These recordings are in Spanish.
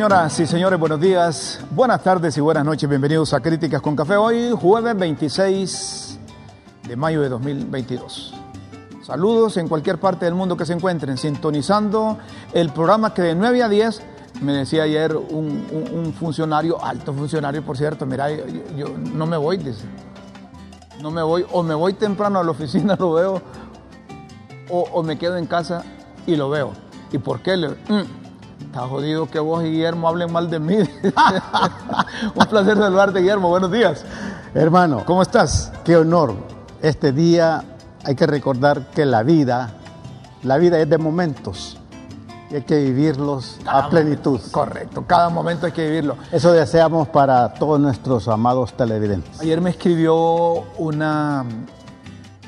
Señoras y señores, buenos días, buenas tardes y buenas noches. Bienvenidos a Críticas con Café. Hoy, jueves 26 de mayo de 2022. Saludos en cualquier parte del mundo que se encuentren, sintonizando el programa que de 9 a 10, me decía ayer un, un- un funcionario, alto funcionario por cierto, mira, yo, no me voy, dice. No me voy, o me voy temprano a la oficina, lo veo, o, o me quedo en casa y lo veo. ¿Y por qué? Le, "Mm, está jodido que vos y Guillermo hablen mal de mí. Un placer saludarte, Guillermo. Buenos días. Hermano, ¿Cómo estás? qué honor. Este día hay que recordar que la vida, la vida es de momentos y hay que vivirlos a plenitud. Correcto, cada momento hay que vivirlo. Eso deseamos para todos nuestros amados televidentes. Ayer me escribió una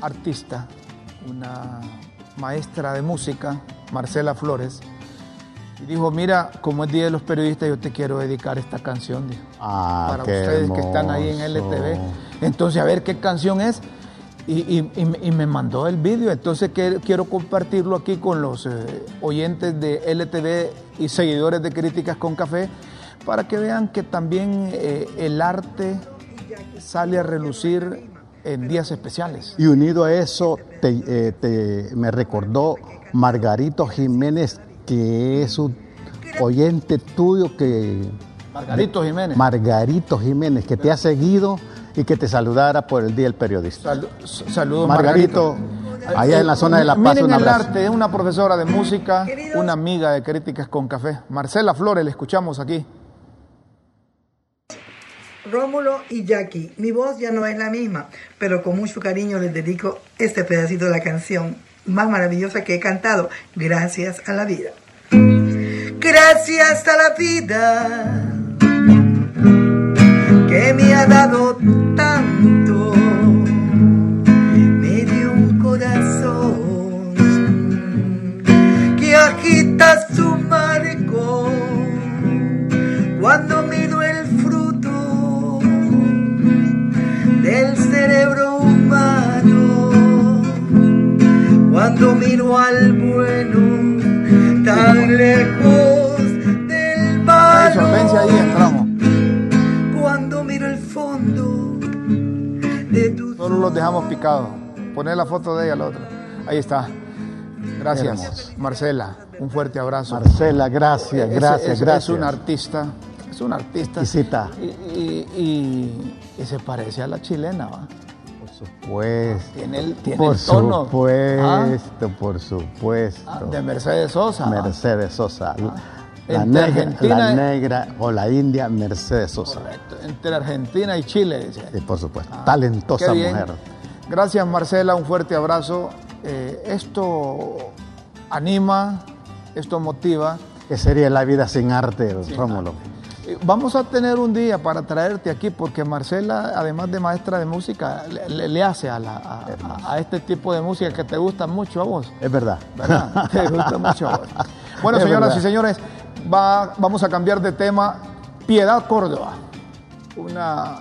artista, una maestra de música, Marcela Flores, y dijo, mira, como es Día de los Periodistas, yo te quiero dedicar esta canción dijo, Ah, para qué ustedes que están ahí en. LTV. Entonces, a ver qué canción es. Y, y- y- y me mandó el vídeo, entonces que- quiero compartirlo aquí con los eh, oyentes de LTV y seguidores de Críticas con Café para que vean que también eh, el arte sale a relucir en días especiales. Y unido a eso, te- eh, te- me recordó Margarito Jiménez, que es un oyente tuyo que... Margarito Jiménez. Margarito Jiménez, que te ha seguido y que te saludara por el Día del Periodista. Salu- s- saludos, Margarito, allá en la zona de La Paz, Miren un el arte, es una profesora de música, una amiga de Críticas con Café. Marcela Flores, le escuchamos aquí. Rómulo y Jackie, mi voz ya no es la misma, pero con mucho cariño les dedico este pedacito de la canción más maravillosa que he cantado, Gracias a la vida. Gracias a la vida que me ha dado tanto, me dio un corazón que agita su marco cuando cuando miro al bueno tan lejos del Eso, vence ahí, entramos. cuando miro el fondo de tus Solo los dejamos picados. Poner la foto de ella, la otra. Ahí está. Gracias. Marcela. Un fuerte abrazo. Marcela, gracias, gracias, es, gracias. Es un artista. Es un artista. Exquisita. Y, y- y- y se parece a la chilena, ¿va? Supuesto. Tiene el, tiene Por el tono. supuesto, por supuesto. Ah, de Mercedes Sosa. Mercedes Sosa. La, Entre negra, Argentina la negra o la india Mercedes Sosa. Correcto. Entre Argentina y Chile, dice. Y por supuesto, Ah, talentosa mujer. Gracias Marcela, un fuerte abrazo. Eh, esto anima, esto motiva. ¿Qué sería la vida sin arte, Rómulo? Eh, Vamos a tener un día para traerte aquí porque Marcela, además de maestra de música, le, hace a, la- a- este tipo de música que te gusta mucho a vos. Es verdad. ¿verdad? Te gusta mucho a vos. Bueno, Es señoras verdad. y señores, va- vamos a cambiar de tema. Piedad Córdoba, una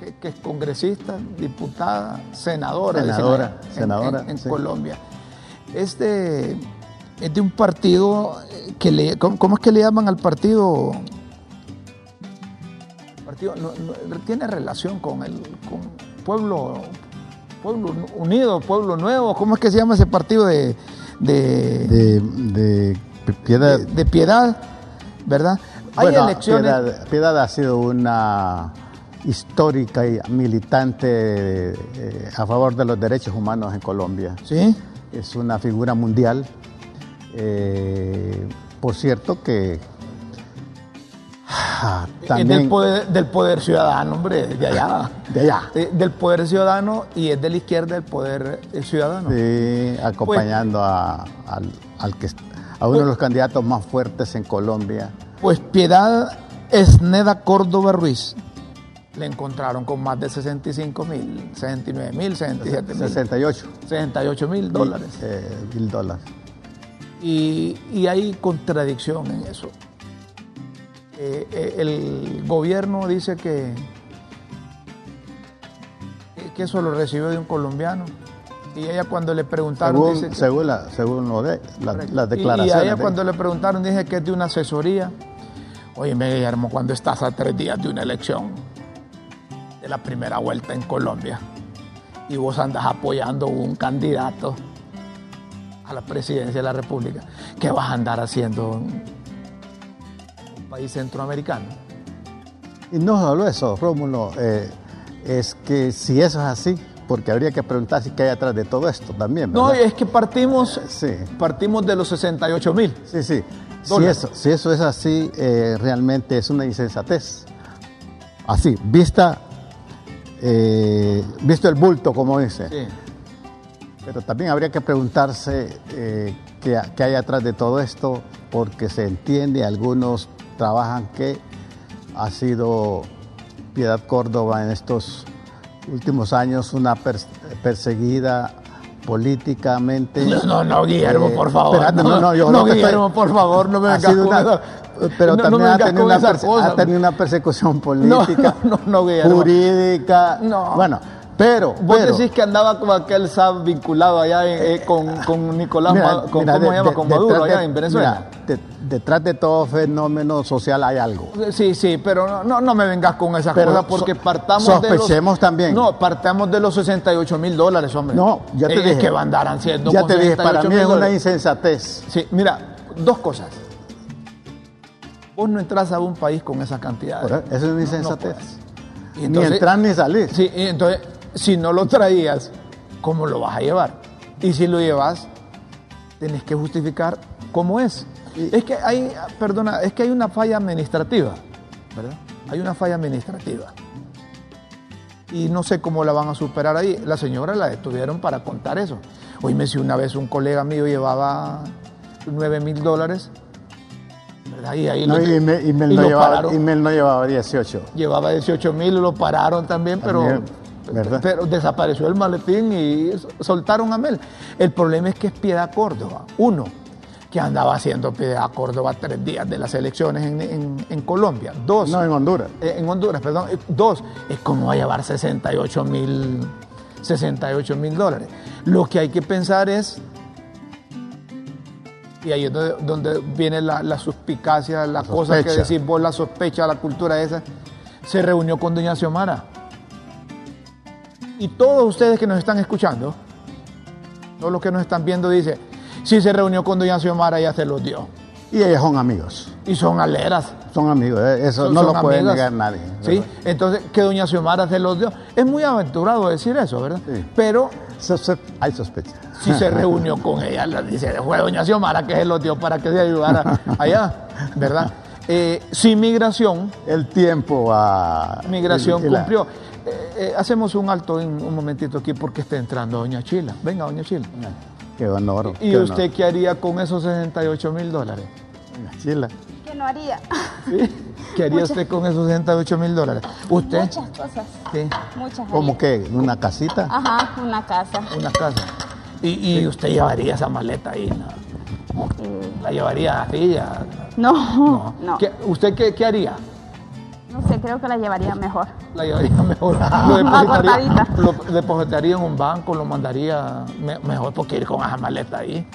eh, que, que es congresista, diputada, senadora, Senadora, en- senadora, en, en sí. Colombia. Es de, es de un partido eh, que le, ¿cómo, cómo es que le llaman al partido? partido no- no- tiene relación con el con pueblo pueblo unido pueblo nuevo cómo es que se llama ese partido de de, De, de piedad. de- de piedad verdad hay Bueno, elecciones Piedad, Piedad ha sido una histórica y militante eh, a favor de los derechos humanos en Colombia. sí Es una figura mundial. Eh, por cierto que ah, Es también del poder, del poder ciudadano hombre de allá de allá, Eh, del poder ciudadano y es de la izquierda del poder eh, ciudadano sí, acompañando a, al, al que, a uno de los candidatos más fuertes en Colombia. Pues Piedad Esneda Córdoba Ruiz le encontraron con más de 65 mil, 69 mil, 67 mil, 68 68 mil dólares. eh, mil dólares. Y, y hay contradicción en eso. Eh, eh, el gobierno dice que, que eso lo recibió de un colombiano Y ella cuando le preguntaron... Según, dice que- según, la, según lo de, la- las Y- Y, a declaraciones. ella de- cuando le preguntaron dice que es de una asesoría. Oye, Guillermo, cuando estás a tres días de una elección, de la primera vuelta en Colombia, y vos andas apoyando un candidato a la presidencia de la República, ¿qué vas a andar haciendo en un país centroamericano? Y no solo eso, Rómulo, eh, es que si eso es así, porque habría que preguntarse qué hay atrás de todo esto también. No, es que partimos, Sí, partimos de los 68 mil. sí, sí. Si eso, si eso es así, eh, realmente es una insensatez. Así, vista, eh, visto el bulto, como dice. Sí. Pero también habría que preguntarse eh, qué, qué hay atrás de todo esto, porque se entiende, algunos trabajan que ha sido Piedad Córdoba en estos últimos años una pers- perseguida políticamente. No, no, no, Guillermo, Eh, por favor. espérate, no, no, yo no, estoy- Guillermo, por favor, no me vengas con una- pero No, también ha, tenido una ha tenido una persecución política, no, no, Guillermo. jurídica. No. Bueno, pero, Vos pero decís que andaba con aquel SAB vinculado allá en- eh, con, con Nicolás, Mira, con, mira, ¿cómo de- se llama? de- Con Maduro de- allá en Venezuela. mira, detrás de todo fenómeno social hay algo. Sí, sí, pero no, no, me vengas con esas Pero cosas porque so- partamos de los... sospechemos también. No, partamos de los 68 mil dólares, hombre. No, ya te Eh, dije. que va a andar haciendo ya te dije, 68 para mí es una insensatez. Sí, mira, dos cosas. Vos no entras a un país con esa cantidad. Eso, es una insensatez. Y ni entrar ni salir. Sí, y entonces, si no lo traías, ¿cómo lo vas a llevar? Y si lo llevas, tenés que justificar cómo es. Es que hay, perdona, es que hay una falla administrativa, ¿verdad? Hay una falla administrativa. Y no sé cómo la van a superar ahí. La señora la detuvieron para contar eso. Oíme, si una vez un colega mío llevaba 9 mil dólares. Y ahí No, lo- y, me- y me y no lo llevaba, y me no llevaba 18. llevaba 18 mil y lo pararon también, pero, También, ¿verdad? pero desapareció el maletín y soltaron a Mel. El problema es que es Piedad Córdoba. Uno, que andaba haciendo Piedad Córdoba tres días de las elecciones en, en- en Colombia. Dos, No, en Honduras. eh, en Honduras, perdón. Eh, Dos, es como va a llevar 68 mil 68 mil dólares. Lo que hay que pensar es, y ahí es donde, donde viene la, la suspicacia, la, cosa que decís vos, la sospecha, la cultura esa, se reunió con doña Xiomara. Y todos ustedes que nos están escuchando, todos los que nos están viendo, dice, si se reunió con doña Xiomara, ya se los dio. Y ellos son amigos. Y son aleras. Son amigos. eh, Eso Son- no son lo puede negar nadie. ¿Sí? Entonces, que doña Xiomara se los dio. Es muy aventurado decir eso, ¿verdad? Sí. Pero hay sospecha. si se reunió con ella, le dice, fue doña Xiomara que se los dio para que se ayudara allá, ¿verdad? Eh, sin migración, El tiempo a. migración cumplió. Eh, hacemos un alto en un momentito aquí porque está entrando doña Chila. Venga, doña Chila. Qué honor. ¿Y qué usted qué haría con esos 68 mil dólares? honor. Chila. ¿Qué no haría? ¿Sí? ¿Qué haría usted con esos 68 mil dólares? ¿Usted? Muchas cosas. Sí. Muchas. ¿Cómo que? ¿Una casita? Ajá, una casa. una casa. Y, y usted llevaría esa maleta ahí, ¿no? Eh, La llevaría así, ya. no, No. no. ¿Qué- ¿Usted qué, qué haría? No sé, creo que la llevaría mejor. La llevaría mejor. Lo depositaría, lo depositaría en un banco, lo mandaría me- mejor porque ir con esa maleta ahí.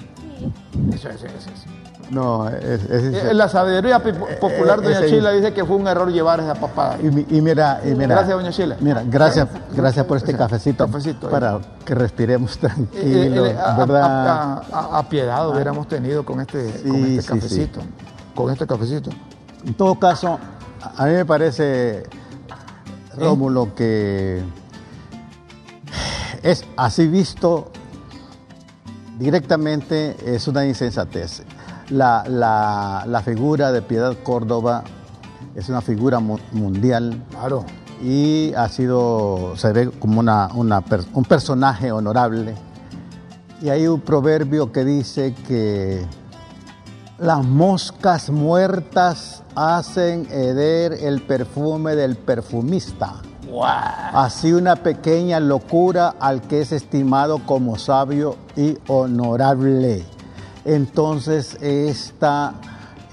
Eso es, eso es. No, es, es- Eh, La sabiduría pi- popular, eh, doña Chila, dice que fue un error llevar esa papada. Y, mi- y mira, y mira. Gracias, doña Chila. Mira, gracias, gracias por este cafecito. Cafecito, eh. para que respiremos Eh, eh, eh, a, ¿verdad? a- a- a piedad hubiéramos tenido con este, con Sí, este sí, cafecito. Con este cafecito. En todo caso, a mí me parece. Rómulo, que es así visto directamente es una insensatez. La, la- la figura de Piedad Córdoba es una figura mu- mundial Claro. y ha sido, se ve como una, una un personaje honorable. Y hay un proverbio que dice que las moscas muertas hacen heder el perfume del perfumista. Así una pequeña locura al que es estimado como sabio y honorable. Entonces esta,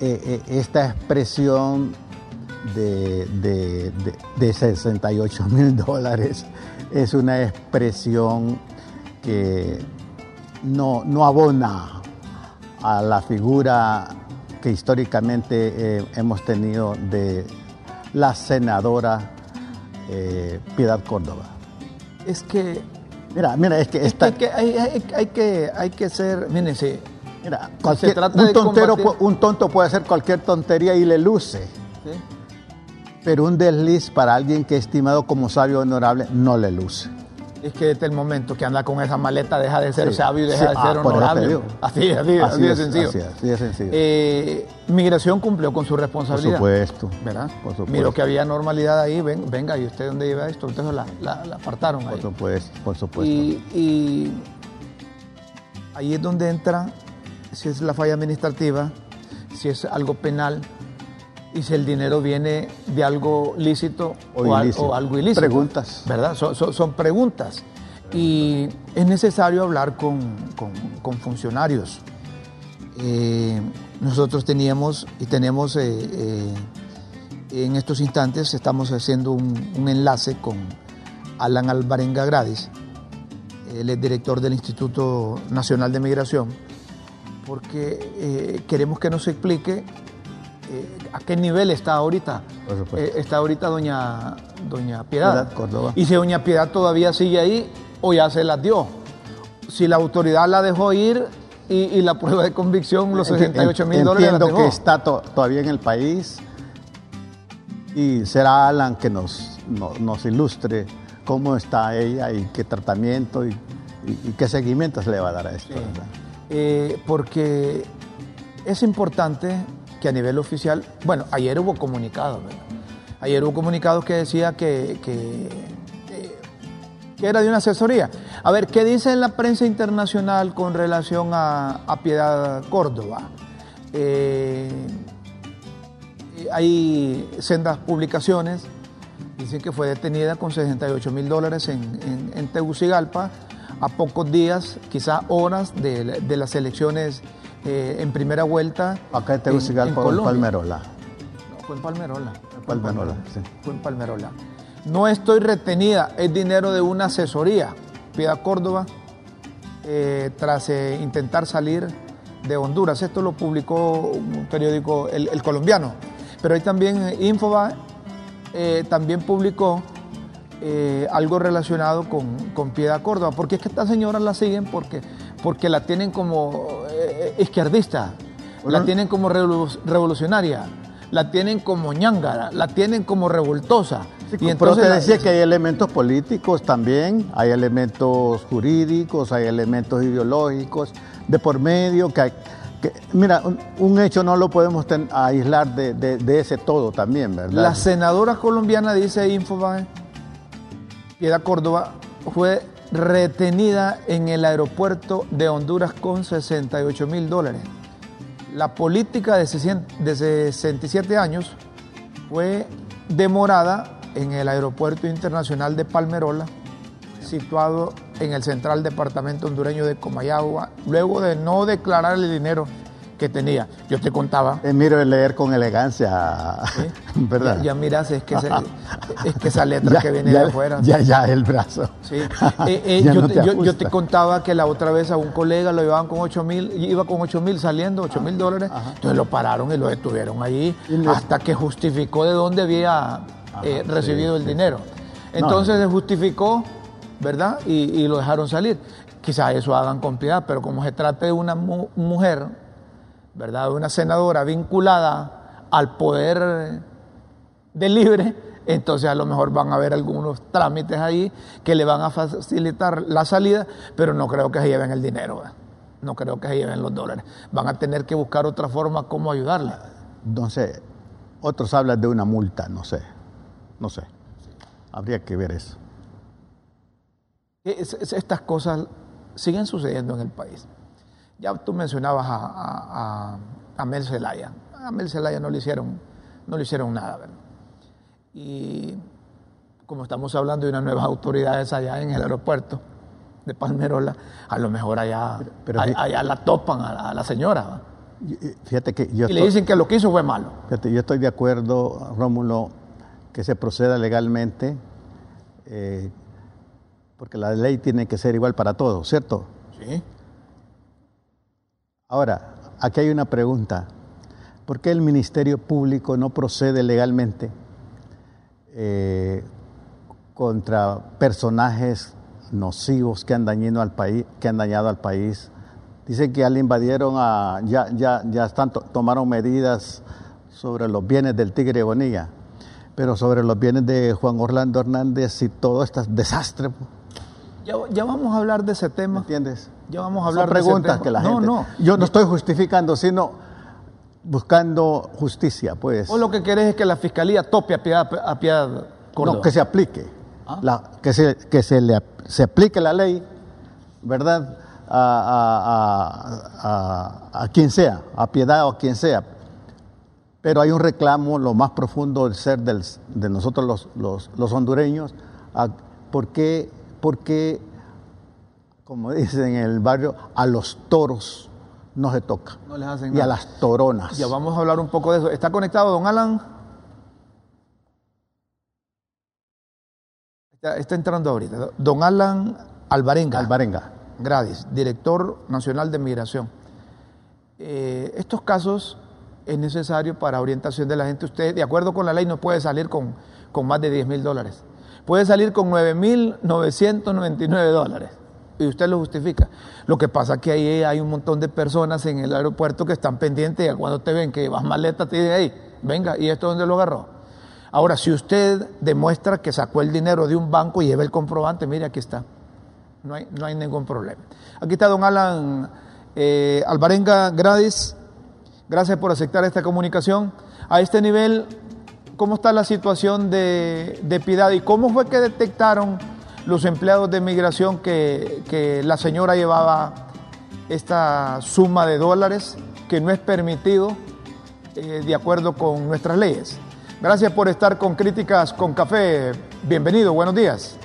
eh, eh, esta expresión de, de- de- de 68 mil dólares es una expresión que no, no abona a la figura que históricamente eh, hemos tenido de la senadora eh, Piedad Córdoba. Es que, Mira, mira, es que es esta, que hay, hay- hay que hay que ser, miren, sí, mira, se trata un, tontero, combatir- un tonto puede hacer cualquier tontería y le luce, sí. pero un desliz para alguien que es estimado como sabio honorable no le luce. Es que desde el momento que anda con esa maleta deja de ser Sí, sabio y deja sí, de ah, ser por te honorable. Así, así, así, de es, sencillo. Así, de sencillo. Eh, migración cumplió con su por responsabilidad. supuesto. ¿Verdad? Por supuesto. Miró que había normalidad ahí, ven, venga, ¿y usted dónde lleva esto? Entonces la, la, la apartaron Por ahí. supuesto, por supuesto. Y, y ahí es donde entra, si es la falla administrativa, si es algo penal y si el dinero viene de algo lícito o, O al- ilícito. o algo ilícito. Preguntas. ¿Verdad? Son, son- son preguntas. Y es necesario hablar con, con- con funcionarios. Eh, nosotros teníamos y tenemos eh, eh, en estos instantes, estamos haciendo un, un enlace con Alan Alvarenga Gradis, él es director del Instituto Nacional de Migración, porque queremos que nos explique a qué nivel está ahorita. Eh, está ahorita doña, doña Piedad. Piedad. Y si doña Piedad todavía sigue ahí o ya se las dio. Si la autoridad la dejó ir y, y la prueba de convicción, los Enti- 68 mil dólares la Entiendo que está to- todavía en el país y será Alan que nos, no- nos ilustre cómo está ella y qué tratamiento y, y- y qué seguimiento se le va a dar a esto. ¿verdad? Eh, porque es importante que a nivel oficial, bueno, ayer hubo comunicados. Ayer hubo comunicados que decía que, que, era de una asesoría. A ver, ¿qué dice la prensa internacional con relación a, a Piedad Córdoba? Eh, hay sendas publicaciones, dicen que fue detenida con 68 mil dólares en, en- en Tegucigalpa a pocos días, quizás horas de, de las elecciones eh, en primera vuelta. Acá en Tegucigalpa o en. Palmerola. No, fue en Palmerola. Fue en Palmerola, sí. Fue en Palmerola. No estoy retenida, es dinero de una asesoría. Piedad Córdoba, eh, tras eh, intentar salir de Honduras. Esto lo publicó un periódico, el, el colombiano. Pero ahí también Infoba eh, también publicó algo relacionado con, con Piedad Córdoba. Porque es que esta señora la siguen porque, porque la tienen como izquierdista, la tienen como revolu- revolucionaria, la tienen como ñángara, la tienen como revoltosa. Y Pero te la- decía que hay elementos políticos también, hay elementos jurídicos, hay elementos ideológicos de por medio que hay. que- mira, un, un hecho no lo podemos ten- aislar de, de- de ese todo también, ¿verdad? La senadora colombiana, dice Infobae, Piedad Córdoba, fue retenida en el aeropuerto de Honduras con 68 mil dólares. La política de 60 de 67 años fue demorada en el aeropuerto internacional de Palmerola, situado en el central departamento hondureño de Comayagua, luego de no declarar el dinero que tenía. Yo te contaba Eh, miro el leer con elegancia, ¿verdad? Ya, ya miras, es que, se- es que esa letra Ya- que viene ya- de afuera. Ya, ya, el brazo. Sí. Eh, eh, yo, no te, te yo- yo te ajusta. contaba que la otra vez a un colega lo llevaban con 8 mil, iba con 8 mil saliendo, 8 mil dólares, entonces lo pararon y lo detuvieron le- hasta que justificó de dónde había eh, sí, recibido el sí, dinero. Entonces se justificó, ¿verdad? Y, y lo dejaron salir. Quizás eso hagan con piedad, pero como se trata de una mu- mujer, ¿verdad? Una senadora vinculada al poder de libre, entonces a lo mejor van a haber algunos trámites ahí que le van a facilitar la salida, pero no creo que se lleven el dinero, no creo que se lleven los dólares. Van a tener que buscar otra forma como ayudarle. No sé, otros hablan de una multa, no sé, no sé. Habría que ver eso. Es- es- Estas cosas siguen sucediendo en el país. Ya tú mencionabas a, a, a- a Mel Zelaya. A Mel Zelaya no le hicieron, no le hicieron nada, ¿verdad? Y como estamos hablando de unas nuevas autoridades allá en el aeropuerto de Palmerola, a lo mejor allá, pero allá, allá la topan a la, señora Fíjate que yo y le dicen que lo que hizo fue malo. Fíjate, yo estoy de acuerdo, Rómulo, que se proceda legalmente. eh, porque la ley tiene que ser igual para todos, ¿cierto? Sí. Ahora, aquí hay una pregunta. ¿Por qué el Ministerio Público no procede legalmente eh, contra personajes nocivos que han dañado al país? Que han dañado al país? Dicen que ya le invadieron a, ya, ya, ya están, tomaron medidas sobre los bienes del Tigre Bonilla, pero sobre los bienes de Juan Orlando Hernández y todo este desastre. Ya, ya vamos a hablar de ese tema. ¿Entiendes? Ya vamos a hablar Son de preguntas que la no, gente. No, Yo no estoy justificando, sino buscando justicia, pues. O lo que querés es que la fiscalía tope a Piedad, a Piedad Córdoba. No, que se aplique. Ah. La- que se, que se, le, se aplique la ley, ¿verdad? A, a- a- a- a quien sea, a piedad o a quien sea. Pero hay un reclamo, lo más profundo del ser del- de nosotros los, los- los hondureños, a- ¿por qué, por qué, como dicen en el barrio, a los toros no se toca? No les hacen Y a nada. las toronas. Ya vamos a hablar un poco de eso. ¿Está conectado don Alan? Está, está entrando ahorita. Don Alan Alvarenga. Alvarenga. Gradis, director nacional de migración. Eh, estos casos es necesario para orientación de la gente. Usted, de acuerdo con la ley, no puede salir con, con más de 10 mil dólares. Puede salir con 9.999 dólares. Y usted lo justifica. Lo que pasa es que ahí hay un montón de personas en el aeropuerto que están pendientes y cuando te ven que vas maleta, te dicen, hey, venga, ¿y esto dónde lo agarró? Ahora, si usted demuestra que sacó el dinero de un banco y lleva el comprobante, mire, aquí está. No hay, no hay ningún problema. Aquí está don Alan eh, Alvarenga Gradis. Gracias por aceptar esta comunicación. A este nivel, ¿cómo está la situación de, de Piedad y cómo fue que detectaron los empleados de migración que, que la señora llevaba esta suma de dólares que no es permitido eh, de acuerdo con nuestras leyes? Gracias por estar con Críticas con Café. Bienvenido, buenos días.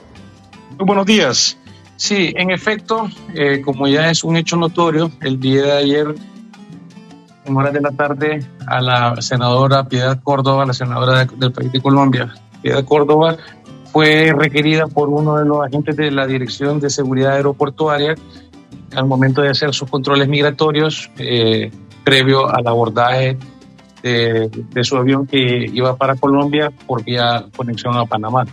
Muy buenos días. Sí, en efecto, eh, como ya es un hecho notorio, el día de ayer, en horas de la tarde, a la senadora Piedad Córdoba, la senadora de- del país de Colombia, Piedad Córdoba, fue requerida por uno de los agentes de la Dirección de Seguridad Aeroportuaria al momento de hacer sus controles migratorios eh, previo al abordaje de, de su avión que iba para Colombia por vía conexión a Panamá.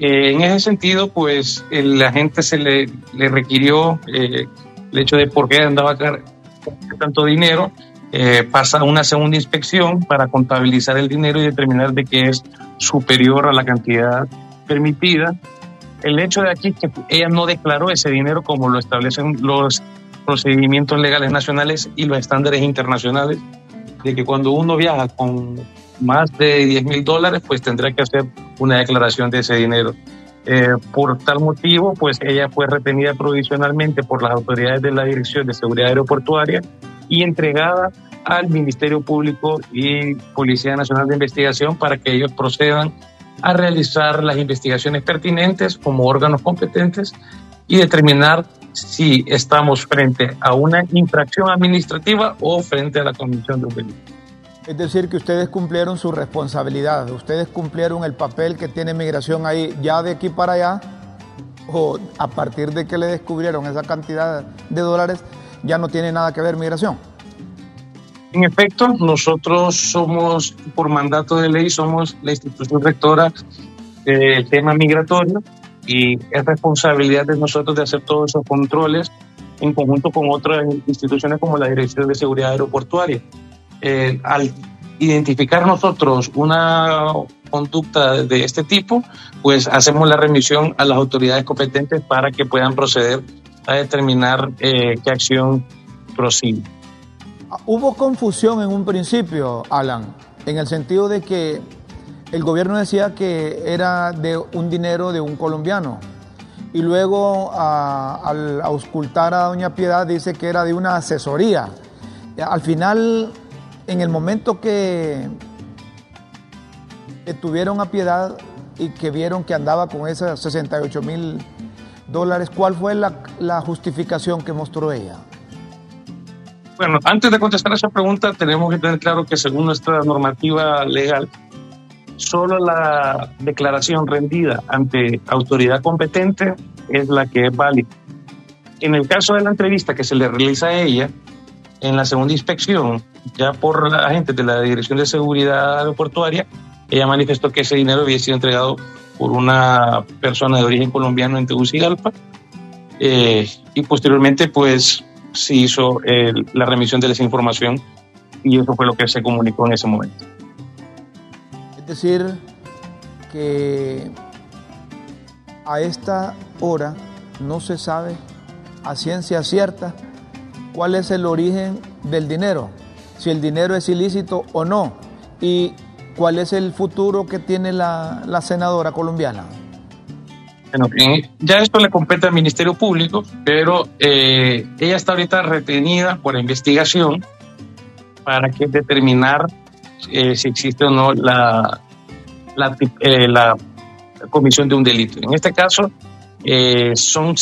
Eh, en ese sentido, pues el agente se le, le requirió eh, el hecho de por qué andaba con tanto dinero, eh, pasa una segunda inspección para contabilizar el dinero y determinar de que es superior a la cantidad permitida. El hecho de aquí que ella no declaró ese dinero como lo establecen los procedimientos legales nacionales y los estándares internacionales, de que cuando uno viaja con más de 10 mil dólares, pues tendrá que hacer una declaración de ese dinero. Eh, por tal motivo, pues ella fue retenida provisionalmente por las autoridades de la Dirección de Seguridad Aeroportuaria y entregada al Ministerio Público y Policía Nacional de Investigación para que ellos procedan a realizar las investigaciones pertinentes como órganos competentes y determinar si estamos frente a una infracción administrativa o frente a la comisión de un delito. Es decir, que ustedes cumplieron su responsabilidad, ustedes cumplieron el papel que tiene migración ahí ya de aquí para allá, o a partir de que le descubrieron esa cantidad de dólares, ya no tiene nada que ver migración. En efecto, nosotros somos, por mandato de ley, somos la institución rectora del tema migratorio y es responsabilidad de nosotros de hacer todos esos controles en conjunto con otras instituciones como la Dirección de Seguridad Aeroportuaria. Eh, al identificar nosotros una conducta de este tipo, pues hacemos la remisión a las autoridades competentes para que puedan proceder a determinar eh, qué acción prosigue. Hubo confusión en un principio, Alan, en el sentido de que el gobierno decía que era de un dinero de un colombiano y luego al auscultar a doña Piedad dice que era de una asesoría. Al final, en el momento que, tuvieron a Piedad y que vieron que andaba con esos 68 mil dólares, ¿cuál fue la justificación que mostró ella? Bueno, antes de contestar esa pregunta, tenemos que tener claro que según nuestra normativa legal, solo la declaración rendida ante autoridad competente es la que es válida. En el caso de la entrevista que se le realiza a ella, en la segunda inspección, ya por agentes de la Dirección de Seguridad Aeroportuaria, ella manifestó que ese dinero había sido entregado por una persona de origen colombiano en Tegucigalpa eh, y posteriormente pues se hizo el, la remisión de esa información y eso fue lo que se comunicó en ese momento. Es decir, que a esta hora no se sabe a ciencia cierta cuál es el origen del dinero, si el dinero es ilícito o no, y cuál es el futuro que tiene la senadora colombiana. Bueno, ya esto le compete al Ministerio Público, pero eh, ella está ahorita retenida por investigación para que determinar eh, si existe o no la, la, eh, la, comisión de un delito. En este caso, eh, son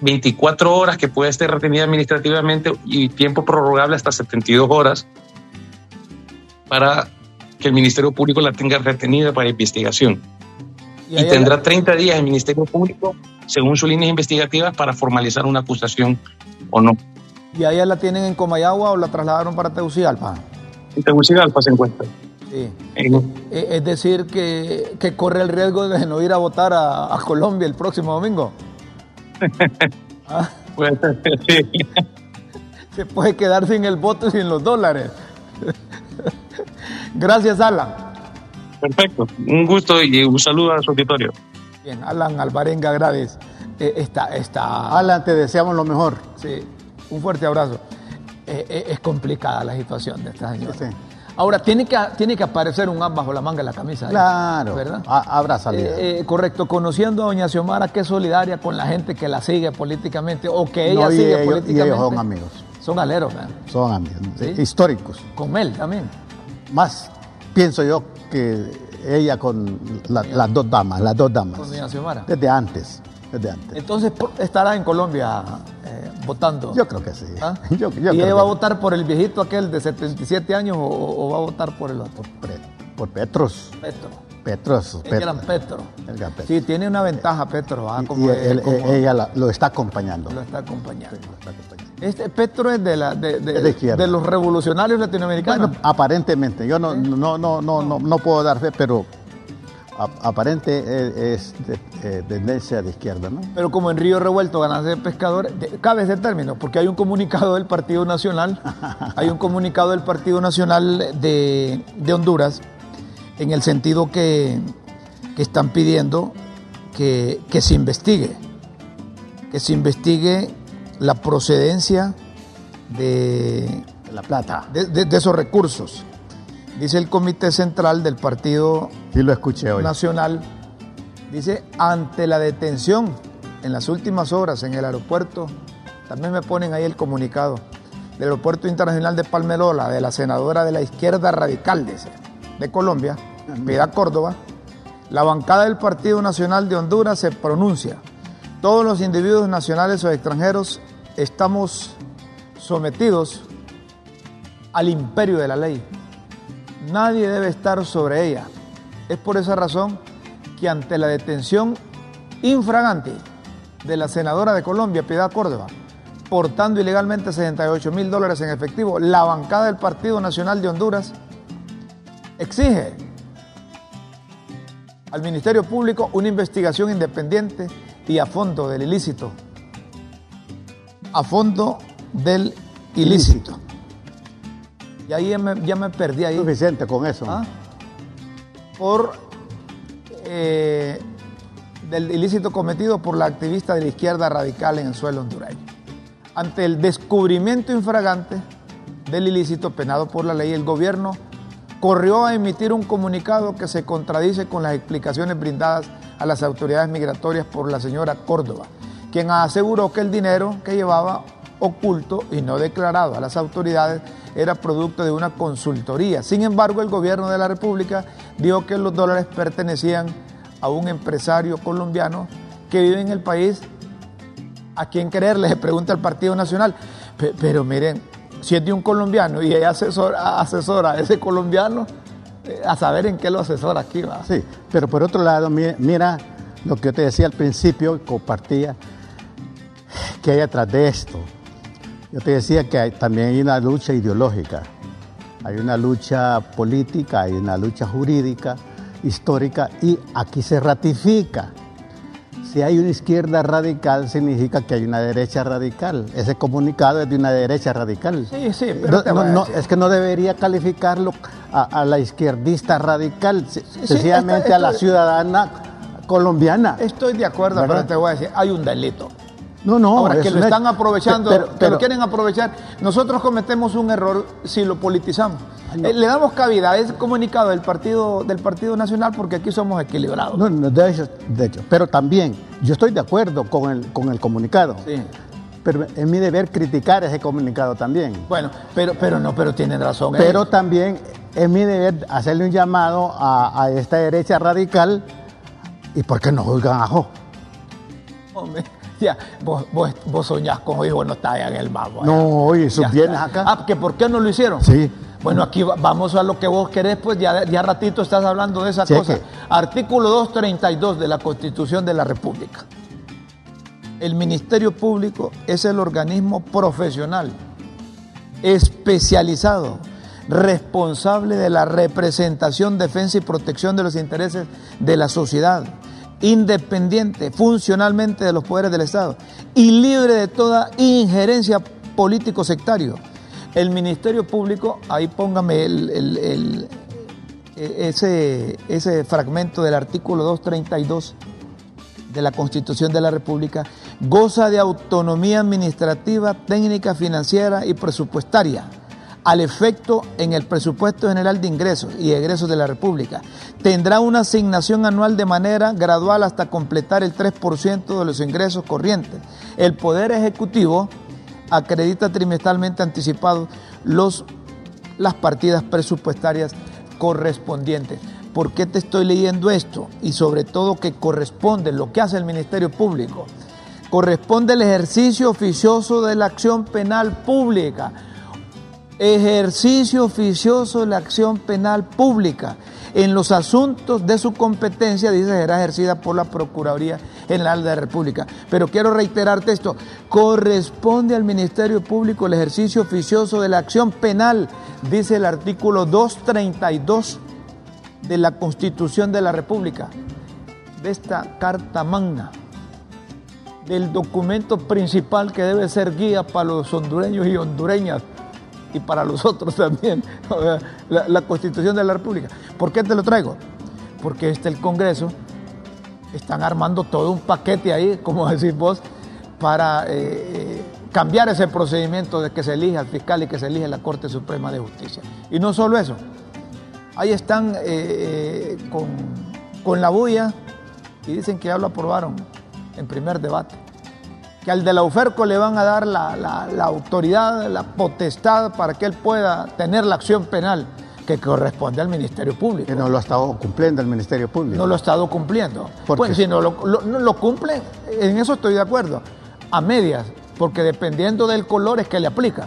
24 horas que puede estar retenida administrativamente y tiempo prorrogable hasta 72 horas para que el Ministerio Público la tenga retenida para investigación. Y, y tendrá la... 30 días el Ministerio Público, según sus líneas investigativas, para formalizar una acusación o no. ¿Y a ella la tienen en Comayagua o la trasladaron para Tegucigalpa? En Tegucigalpa se encuentra. Sí. En... Es decir, que, que, corre el riesgo de no ir a votar a, a Colombia el próximo domingo. ¿Ah? Pues, sí. Se puede quedar sin el voto y sin los dólares. Gracias, Alan. Perfecto. Un gusto y un saludo a su auditorio. Bien, Alan Alvarenga Grades. Eh, está, está... Alan, te deseamos lo mejor. Sí, un fuerte abrazo. Eh, eh, es complicada la situación de esta señora. Sí. Ahora, tiene que, tiene que aparecer un as bajo la manga de la camisa. Claro. ¿Verdad? Habrá salida. Eh, eh, correcto. Conociendo a doña Xiomara, que es solidaria con la gente que la sigue políticamente o que ella no, sigue ellos, políticamente. Y ellos son amigos. Son aleros, ¿verdad? Son amigos. ¿Sí? Históricos. Con Mel también. Más, pienso yo que ella con la, las dos damas, las dos damas. Con. Desde antes. Desde antes. Entonces estará en Colombia eh, votando. Yo creo que sí. ¿Ah? Yo, yo ¿Y ella va a votar por el viejito aquel de 77 años o, o va a votar por el otro? Por, por Petros. Petro. Petros. El Petro. gran Petro. El gran Petro. Sí, tiene una ventaja Petro. ¿ah? Como, y él, como, ella la, lo está acompañando. Lo está acompañando. Sí, lo está acompañando. Este Petro es de, la, de, de, de, izquierda. de los revolucionarios latinoamericanos. Bueno, aparentemente. Yo no, no, no, no, no, no puedo dar fe, pero aparente es de, eh, tendencia de izquierda, ¿no? Pero como en Río Revuelto ganancia de pescadores, cabe ese término, porque hay un comunicado del Partido Nacional, hay un comunicado del Partido Nacional de, de Honduras, en el sentido que, que están pidiendo que, que, se investigue, que se investigue la procedencia de, de la plata, de, de, de esos recursos dice el Comité Central del Partido sí, lo escuché hoy. Nacional, dice, ante la detención en las últimas horas en el aeropuerto, también me ponen ahí el comunicado, del Aeropuerto Internacional de Palmerola, de la senadora de la izquierda radical de, de Colombia, Piedad Córdoba, la bancada del Partido Nacional de Honduras se pronuncia. Todos los individuos nacionales o extranjeros estamos sometidos al imperio de la ley Nadie debe estar sobre ella. Es por esa razón que ante la detención infragante de la senadora de Colombia, Piedad Córdoba, portando ilegalmente 68 mil dólares en efectivo, la bancada del Partido Nacional de Honduras exige al Ministerio Público una investigación independiente y a fondo del ilícito. A fondo del ilícito. ilícito. Y ahí ya me, ya me perdí ahí. Suficiente con eso. ¿Ah? Por eh, del ilícito cometido por la activista de la izquierda radical en el suelo hondureño. Ante el descubrimiento infragante del ilícito penado por la ley, el gobierno corrió a emitir un comunicado que se contradice con las explicaciones brindadas a las autoridades migratorias por la señora Córdoba, quien aseguró que el dinero que llevaba oculto y no declarado a las autoridades era producto de una consultoría. Sin embargo, el gobierno de la República dijo que los dólares pertenecían a un empresario colombiano que vive en el país. ¿A quién creerle? Le pregunta el Partido Nacional. Pero, pero miren, si es de un colombiano y ella asesora, asesora a ese colombiano, a saber en qué lo asesora aquí. ¿va? Sí, pero por otro lado, mira, lo que yo te decía al principio, compartía, que hay atrás de esto. Yo te decía que hay- también hay una lucha ideológica, hay una lucha política, hay una lucha jurídica, histórica, y aquí se ratifica. Si hay una izquierda radical, significa que hay una derecha radical. Ese comunicado es de una derecha radical. Sí, sí, pero No, es que no debería calificarlo a, a la izquierdista radical, se- sencillamente a la ciudadana colombiana. Estoy de acuerdo, ¿Verdad? pero te voy a decir, hay un delito. No, no, Ahora, que es lo están aprovechando, pero- que lo quieren aprovechar. Nosotros cometemos un error si lo politizamos. Eh, le damos cabida a ese comunicado del Partido, del partido Nacional porque aquí somos equilibrados. No, no, de hecho, de hecho, pero también yo estoy de acuerdo con el, con el comunicado, Sí. pero es mi deber criticar ese comunicado también. Bueno, pero, pero no, pero tienen razón. ¿eh? Pero también es mi deber hacerle un llamado a, a esta derecha radical y por qué no juzgan a Jo. Hombre, ya, vos, vos, vos soñás con hijos, no está allá en el mago. No, oye, bienes está. acá. Ah, que ¿por qué no lo hicieron? Sí. Bueno, aquí va- vamos a lo que vos querés, pues ya, ya ratito estás hablando de esa Cheque. cosa. Artículo 232 de la Constitución de la República. El Ministerio Público es el organismo profesional, especializado, responsable de la representación, defensa y protección de los intereses de la sociedad, independiente funcionalmente de los poderes del Estado y libre de toda injerencia político-sectario. El Ministerio Público, ahí póngame ese, ese fragmento del artículo 232 de la Constitución de la República, goza de autonomía administrativa, técnica, financiera y presupuestaria, al efecto en el presupuesto general de ingresos y egresos de la República. Tendrá una asignación anual de manera gradual hasta completar el 3% de los ingresos corrientes. El Poder Ejecutivo acredita trimestralmente anticipados los, las partidas presupuestarias correspondientes. ¿Por qué te estoy leyendo esto? Y sobre todo que corresponde lo que hace el Ministerio Público. Corresponde el ejercicio oficioso de la acción penal pública. Ejercicio oficioso de la acción penal pública. En los asuntos de su competencia, dice, será ejercida por la Procuraduría General de la República. Pero quiero reiterarte esto, corresponde al Ministerio Público el ejercicio oficioso de la acción penal, dice el artículo 232 de la Constitución de la República, de esta Carta Magna, del documento principal que debe ser guía para los hondureños y hondureñas y para los otros también, la, Constitución de la República. ¿Por qué te lo traigo? Porque este el Congreso están armando todo un paquete ahí, como decís vos, para eh, eh, cambiar ese procedimiento de que se elige al fiscal y que se elige la Corte Suprema de Justicia. Y no solo eso, ahí están eh, con, con la bulla y dicen que ya lo aprobaron en primer debate. Que al de la UFERCO le van a dar la, la- la autoridad, la potestad para que él pueda tener la acción penal que corresponde al Ministerio Público. Que no lo ha estado cumpliendo el Ministerio Público. No lo ha estado cumpliendo. ¿Por Pues si no lo, lo- no lo cumple, en eso estoy de acuerdo. A medias, porque dependiendo del color es que le aplica.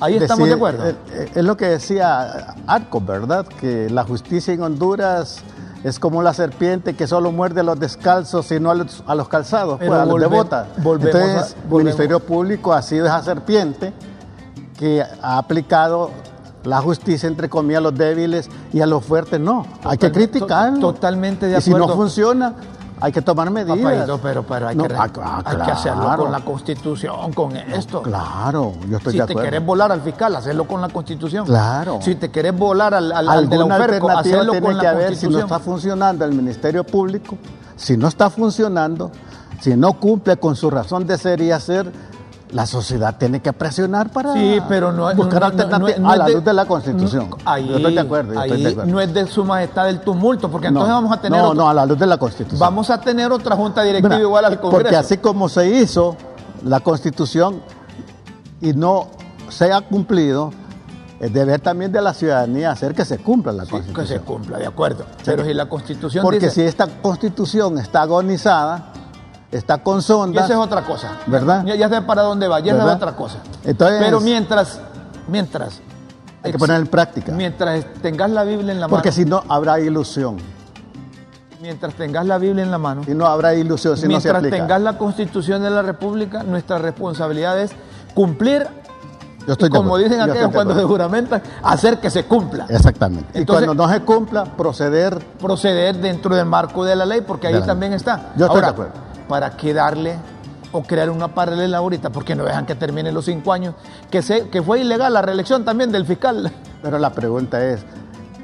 Ahí estamos de acuerdo. eh, eh, Es lo que decía Arco, ¿verdad? Que la justicia en Honduras es como la serpiente que solo muerde a los descalzos y no a los, a los calzados, pues, a los de bota. Entonces, el. Ministerio Público ha sido esa serpiente que ha aplicado la justicia, entre comillas, a los débiles y a los fuertes no. hay que criticarlo. to- totalmente de Y si no acuerdo. funciona, hay que tomar medidas. Papaito, pero, pero hay, No, que, ah, ah, que hacerlo con la Constitución, con esto. Claro, yo estoy si de te acuerdo. querés volar al fiscal, hacerlo con la Constitución. Claro. Si te querés volar al, al, al hacerlo tiene con que haber si no está funcionando el Ministerio Público, si no está funcionando, si no cumple con su razón de ser y hacer, la sociedad tiene que presionar para Sí, pero no es- buscar no- alternativas no a la de- luz de la Constitución. ahí, yo estoy de acuerdo. yo estoy de ahí acuerdo. no es de su majestad el tumulto, porque entonces vamos a tener no, otro- no, a la luz de la Constitución. vamos a tener otra junta directiva Mira, igual al Congreso. Porque así como se hizo la Constitución y no se ha cumplido, es deber también de la ciudadanía hacer que se cumpla la Sí, Constitución. que se cumpla, de acuerdo. Pero si la Constitución Porque dice, si esta constitución está agonizada, está con Y sondas, esa es otra cosa. ¿Verdad? Ya, ya sé para dónde va, ya esa es ¿Verdad? otra cosa. Entonces- Pero mientras, mientras, hay que poner en práctica. mientras tengas la Biblia en la Porque mano, si no, habrá ilusión. Mientras tengas la Biblia en la mano, Y no habrá ilusión si no se mientras tengas la Constitución de la República, nuestra responsabilidad es cumplir, Yo estoy de como dicen yo aquellos cuando se juramentan, hacer que se cumpla. Exactamente. Entonces- y cuando no se cumpla, proceder. proceder dentro del marco de la ley, porque ahí también está. Yo estoy Ahora, de acuerdo. ¿Para qué darle o crear una paralela ahorita? Porque no dejan que termine los cinco años, que, se, que fue ilegal la reelección también del fiscal. Pero la pregunta es,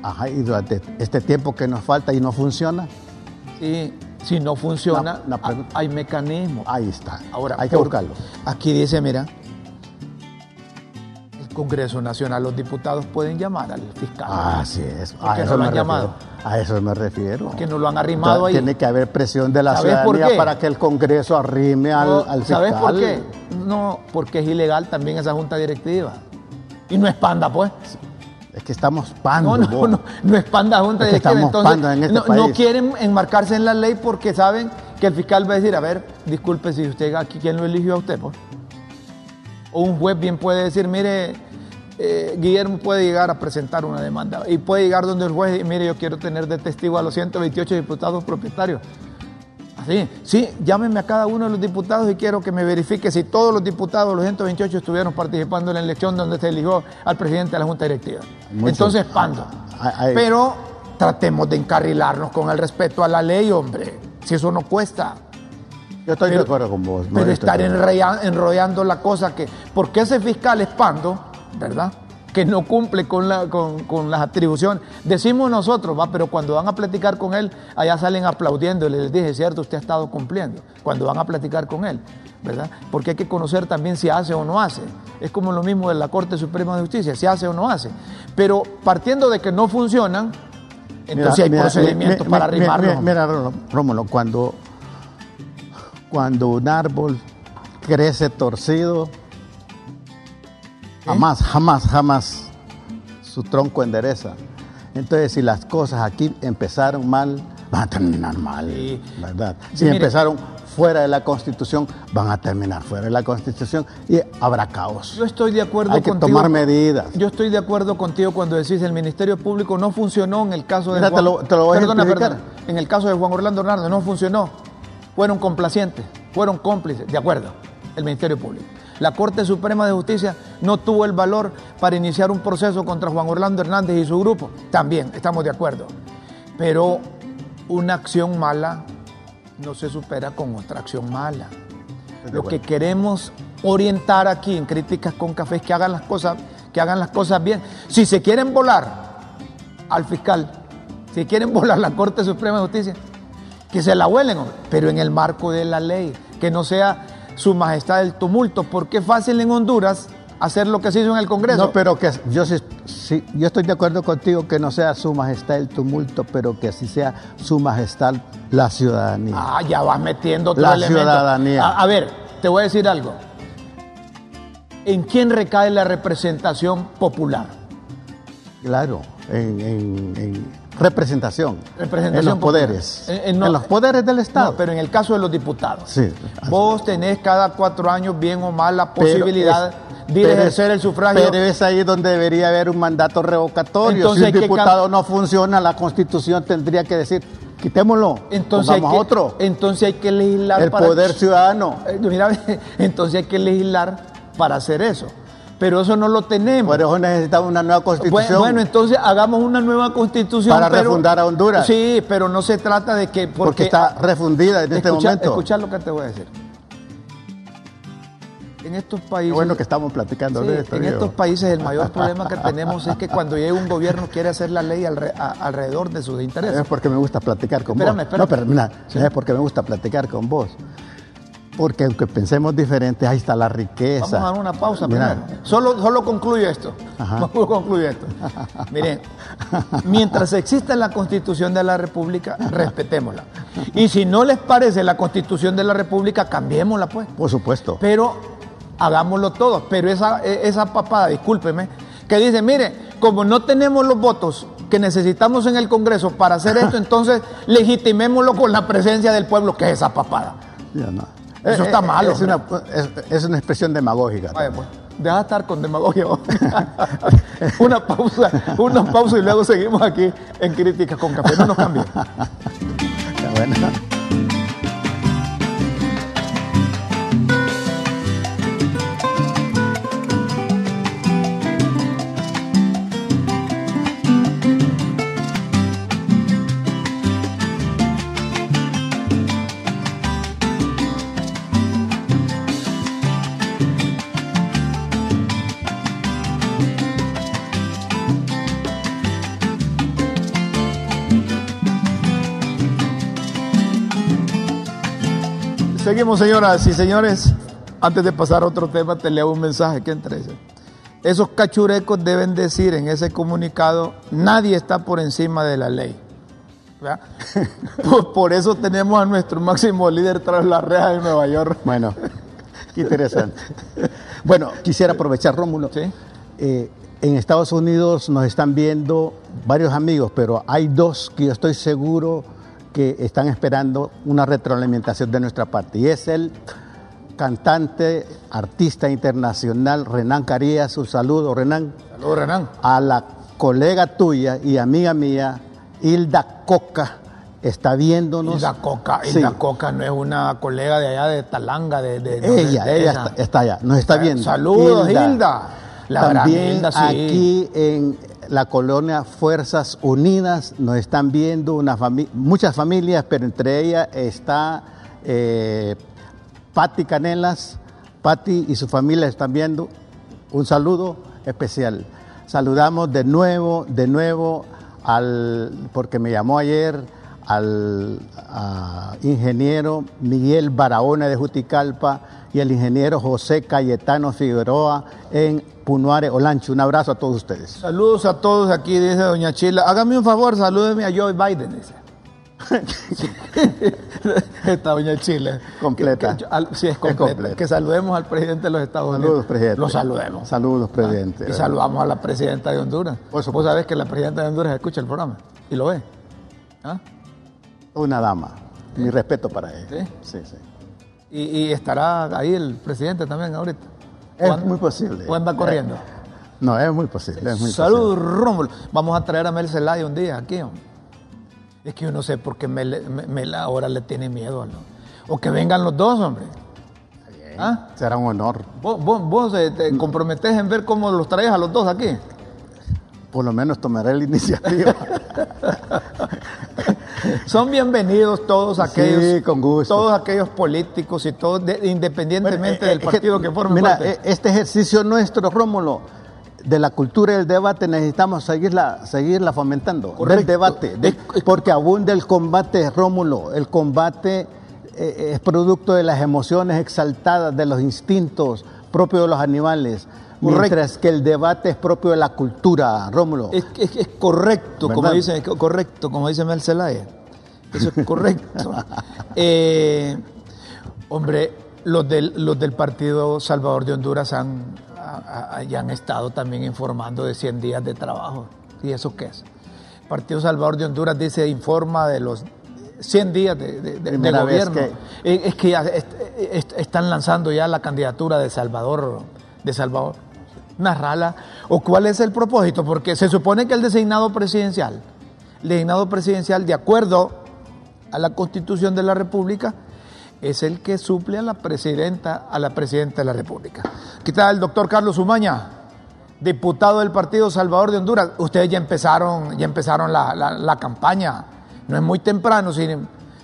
ajá, y durante este tiempo que nos falta y no funciona, Y si no funciona, La- la hay mecanismos. ahí está. Ahora, hay que buscarlo. Aquí dice, mira, Congreso Nacional, los diputados pueden llamar al fiscal. Así es. ¿Por A eso no lo me han llamado? A eso me refiero. Que no lo han arrimado ahí. Tiene que haber presión de la ¿Sabes por ciudadanía para que el Congreso arrime al, No, al fiscal. ¿Sabes por qué? No, porque es ilegal también esa junta directiva. Y no es panda, pues. Es que estamos pando. No, no, no, no es panda junta Es que directiva. estamos Entonces, en este no, país. no quieren enmarcarse en la ley porque saben que el fiscal va a decir, a ver, disculpe si usted aquí, ¿quién lo eligió a usted? Pues? O un juez bien puede decir, mire, eh, Guillermo puede llegar a presentar una demanda y puede llegar donde el juez y mire, yo quiero tener de testigo a los 128 diputados propietarios. Así, sí, llámenme a cada uno de los diputados y quiero que me verifique si todos los diputados, los 128, estuvieron participando en la elección donde se eligió al presidente de la Junta Directiva. Mucho. Entonces, pando. Ay, ay. Pero tratemos de encarrilarnos con el respeto a la ley, hombre. Si eso no cuesta. Yo estoy Pero- de acuerdo con vos. Pero estar enrollando la cosa que. Porque ese fiscal es pando, ¿verdad? Que no cumple con, la, con, con las atribuciones. Decimos nosotros, va, pero cuando van a platicar con él, allá salen aplaudiendo. Les dije, cierto, usted ha estado cumpliendo. Cuando van a platicar con él, ¿verdad? Porque hay que conocer también si hace o no hace. Es como lo mismo de la Corte Suprema de Justicia, si hace o no hace. Pero partiendo de que no funcionan, entonces hay procedimientos mira, para arrimarlos. Mira, mira, Rómulo, cuando, cuando un árbol crece torcido, jamás, jamás, jamás su tronco endereza. Entonces, si las cosas aquí empezaron mal, van a terminar mal, Sí. ¿verdad? Si empezaron fuera de la Constitución, van a terminar fuera de la Constitución y habrá caos. Yo estoy de acuerdo Hay que contigo. tomar medidas. Yo estoy de acuerdo contigo cuando decís el Ministerio Público no funcionó en el caso de Mira, te Juan. lo- te lo voy a Perdona, perdona. En el caso de Juan Orlando Hernández no funcionó. Fueron complacientes, fueron cómplices, de acuerdo, el Ministerio Público. La Corte Suprema de Justicia no tuvo el valor para iniciar un proceso contra Juan Orlando Hernández y su grupo. También, estamos de acuerdo. Pero una acción mala no se supera con otra acción mala. Lo que queremos orientar aquí en Críticas con Café es que hagan las cosas, que hagan las cosas bien. Si se quieren volar al fiscal, si quieren volar la Corte Suprema de Justicia, que se la vuelen, hombre, pero en el marco de la ley, que no sea su majestad del tumulto, porque es fácil en Honduras hacer lo que se hizo en el Congreso. No, pero que yo sí, sí, yo estoy de acuerdo contigo que no sea su majestad el tumulto, pero que sí sea su majestad la ciudadanía. Ah, ya vas metiendo otro La elemento. ciudadanía. A, a ver, te voy a decir algo. ¿En quién recae la representación popular? Claro, en, en- en representación, Representación en los poderes, En- en, en no- los poderes del Estado. No, pero en el caso de los diputados. Sí. Vos tenés cada cuatro años, bien o mal, la posibilidad es- de ejercer el sufragio. Pero es ahí donde debería haber un mandato revocatorio. Entonces si un diputado no funciona, la Constitución tendría que decir, quitémoslo, entonces, hay que, otro. entonces hay que legislar El para- poder ciudadano. Eh, Mira, entonces hay que legislar para hacer eso. Pero eso no lo tenemos. Por eso necesitamos una nueva Bueno, constitución. bueno, entonces hagamos una nueva constitución. Para pero- refundar a Honduras. Sí, pero no se trata de que... Porque, porque está refundida en este momento. escucha lo que te voy a decir. En estos países... bueno que estamos platicando Sí, de esto. en estos países el mayor problema que tenemos es que cuando llega un gobierno quiere hacer la ley alre- a- alrededor de sus intereses. Es porque me gusta platicar con Espérame, vos. espérame. No, pero mira, es porque me gusta platicar con vos. Porque aunque pensemos diferente, ahí está la riqueza. Vamos a dar una pausa Mira, primero. Solo, solo concluyo esto. Ajá. Concluyo esto. Miren, mientras exista la Constitución de la República, respetémosla. Y si no les parece la Constitución de la República, cambiémosla pues. Por supuesto. Pero hagámoslo todos. Pero esa, e- esa papada, discúlpeme, que dice, mire, como no tenemos los votos que necesitamos en el Congreso para hacer esto, entonces legitimémoslo con la presencia del pueblo, que es esa papada. Ya no. Eso está malo, Es una, es, es una expresión demagógica. Vaya pues, deja de estar con demagogia. una pausa, una pausa y luego seguimos aquí en Críticas con Café. No nos cambien. Bueno. Seguimos, señoras y señores. Antes de pasar a otro tema, te leo un mensaje que entre. Esos cachurecos deben decir en ese comunicado, nadie está por encima de la ley. por, por eso tenemos a nuestro máximo líder tras la reja de Nueva York. Bueno, interesante. Bueno, quisiera aprovechar, Rómulo. Sí. Eh, en Estados Unidos nos están viendo varios amigos, pero hay dos que yo estoy seguro que están esperando una retroalimentación de nuestra parte. Y es el cantante, artista internacional Renan Carías. Un saludo, Renan. Saludos, Renan. A la colega tuya y amiga mía, Hilda Coca, está viéndonos. Hilda Coca, Sí. Hilda Coca no es una colega de allá de Talanga, de, de- no, Ella, de ella está, está allá, nos está viendo. Saludos, Hilda. La gran También Hilda, sí. aquí en la colonia Fuerzas Unidas nos están viendo muchas familias, pero entre ellas está eh, Patti Canelas. Patti y su familia están viendo. Un saludo especial. Saludamos de nuevo, de nuevo al, porque me llamó ayer al a ingeniero Miguel Barahona de Juticalpa y al ingeniero José Cayetano Figueroa en Punuare, Olancho. Un abrazo a todos ustedes. Saludos a todos aquí, dice Doña Chila. Hágame un favor, salúdeme a Joe Biden, dice. Esta Doña Chila. Completa. Que- que- al- sí, es completa. completa. Que saludemos al presidente de los Estados Unidos. Saludos, presidente. Lo saludemos. Saludos, presidente. Y saludamos a la presidenta de Honduras. Por supuesto. Vos sabés que la presidenta de Honduras escucha el programa y lo ve. ¿Ah? Una dama. Mi respeto para ella. ¿Sí? Sí, sí. Y, y estará ahí el presidente también ahorita. ¿O Es anda- muy posible. ¿O anda corriendo? No, es muy posible. Es muy Saludos, Rómulo. Vamos a traer a Mel Zelaya un día aquí. hombre. Es que yo no sé por qué Mel, Mel ahora le tiene miedo. ¿no? O que vengan los dos, hombre. ¿Ah? Será un honor. ¿Vos, vos, vos, eh, te comprometés en ver cómo los traes a los dos aquí? Por lo menos tomaré la iniciativa. Son bienvenidos todos Sí, aquellos, con gusto. todos aquellos políticos y todos, de- independientemente Bueno, eh, del eh, partido que formen Mira, parte. eh, este ejercicio nuestro, Rómulo, de la cultura del debate, necesitamos seguirla, seguirla fomentando. Correcto. Del debate. de- porque abunda el combate, Rómulo. El combate eh, es producto de las emociones exaltadas, de los instintos propios de los animales. Correcto. Mientras que el debate es propio de la cultura, Rómulo. Es, es- es correcto, como dice, correcto, como dice Mel Zelaya. Eso es correcto. Eh, hombre, los del, los del Partido Salvador de Honduras han, a- a- ya han estado también informando de 100 días de trabajo. ¿Y eso qué es? El Partido Salvador de Honduras dice, informa de los 100 días de, de- de- de Primera vez gobierno. Es que ya est- est- están lanzando ya la candidatura de Salvador, de Salvador. Narrala. ¿O cuál es el propósito? Porque se supone que el designado presidencial, el designado presidencial, de acuerdo a la Constitución de la República, es el que suple a la presidenta, a la presidenta de la República. ¿Qué tal, el doctor Carlos Umaña? Diputado del Partido Salvador de Honduras. Ustedes ya empezaron, ya empezaron la, la- campaña. No es muy temprano, si,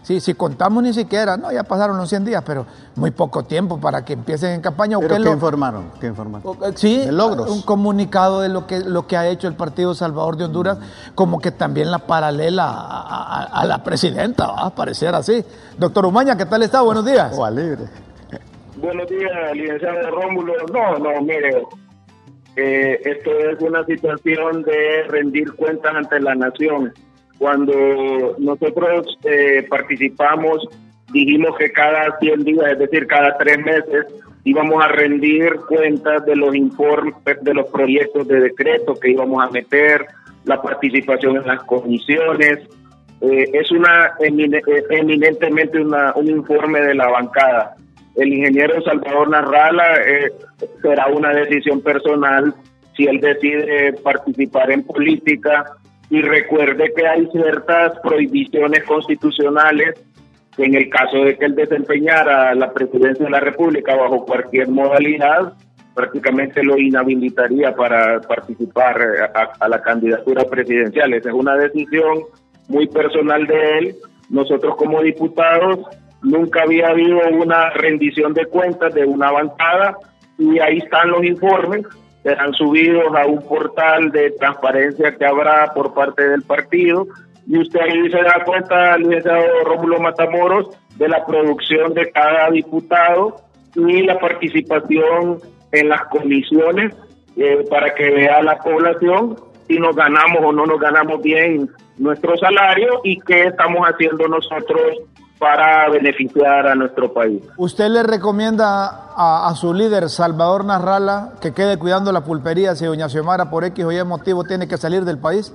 si, si contamos ni siquiera, no, ya pasaron los 100 días, pero muy poco tiempo para que empiecen en campaña. ¿O Pero qué ¿qué lo- informaron? ¿Qué informaron? eh, Sí, De logros. un comunicado de lo que, lo que ha hecho el Partido Salvador de Honduras, como que también la paralela a, a- a la presidenta, va a parecer así. Doctor Umaña, ¿qué tal está? Buenos días. O a libre. Buenos días, licenciado Rómulo. No, no, mire, eh, esto es una situación de rendir cuentas ante la nación. Cuando nosotros eh, participamos, dijimos que cada 100 días, es decir, cada tres meses, íbamos a rendir cuentas de los informes, de los proyectos de decreto que íbamos a meter, la participación en las comisiones. Eh, es una eh, eminentemente una, un informe de la bancada el ingeniero Salvador Narrala eh, será una decisión personal si él decide participar en política y recuerde que hay ciertas prohibiciones constitucionales que en el caso de que él desempeñara la presidencia de la República bajo cualquier modalidad, prácticamente lo inhabilitaría para participar a, la candidatura presidencial. Esa es una decisión muy personal de él. Nosotros como diputados nunca había habido una rendición de cuentas de una bancada y ahí están los informes, serán subidos a un portal de transparencia que habrá por parte del partido. Y usted ahí se da cuenta, licenciado Rómulo Matamoros, de la producción de cada diputado y la participación en las comisiones eh, para que vea la población si nos ganamos o no nos ganamos bien nuestro salario y qué estamos haciendo nosotros para beneficiar a nuestro país. ¿Usted le recomienda a, su líder, Salvador Narrala, que quede cuidando la pulpería si doña Xiomara por X o Y motivo tiene que salir del país?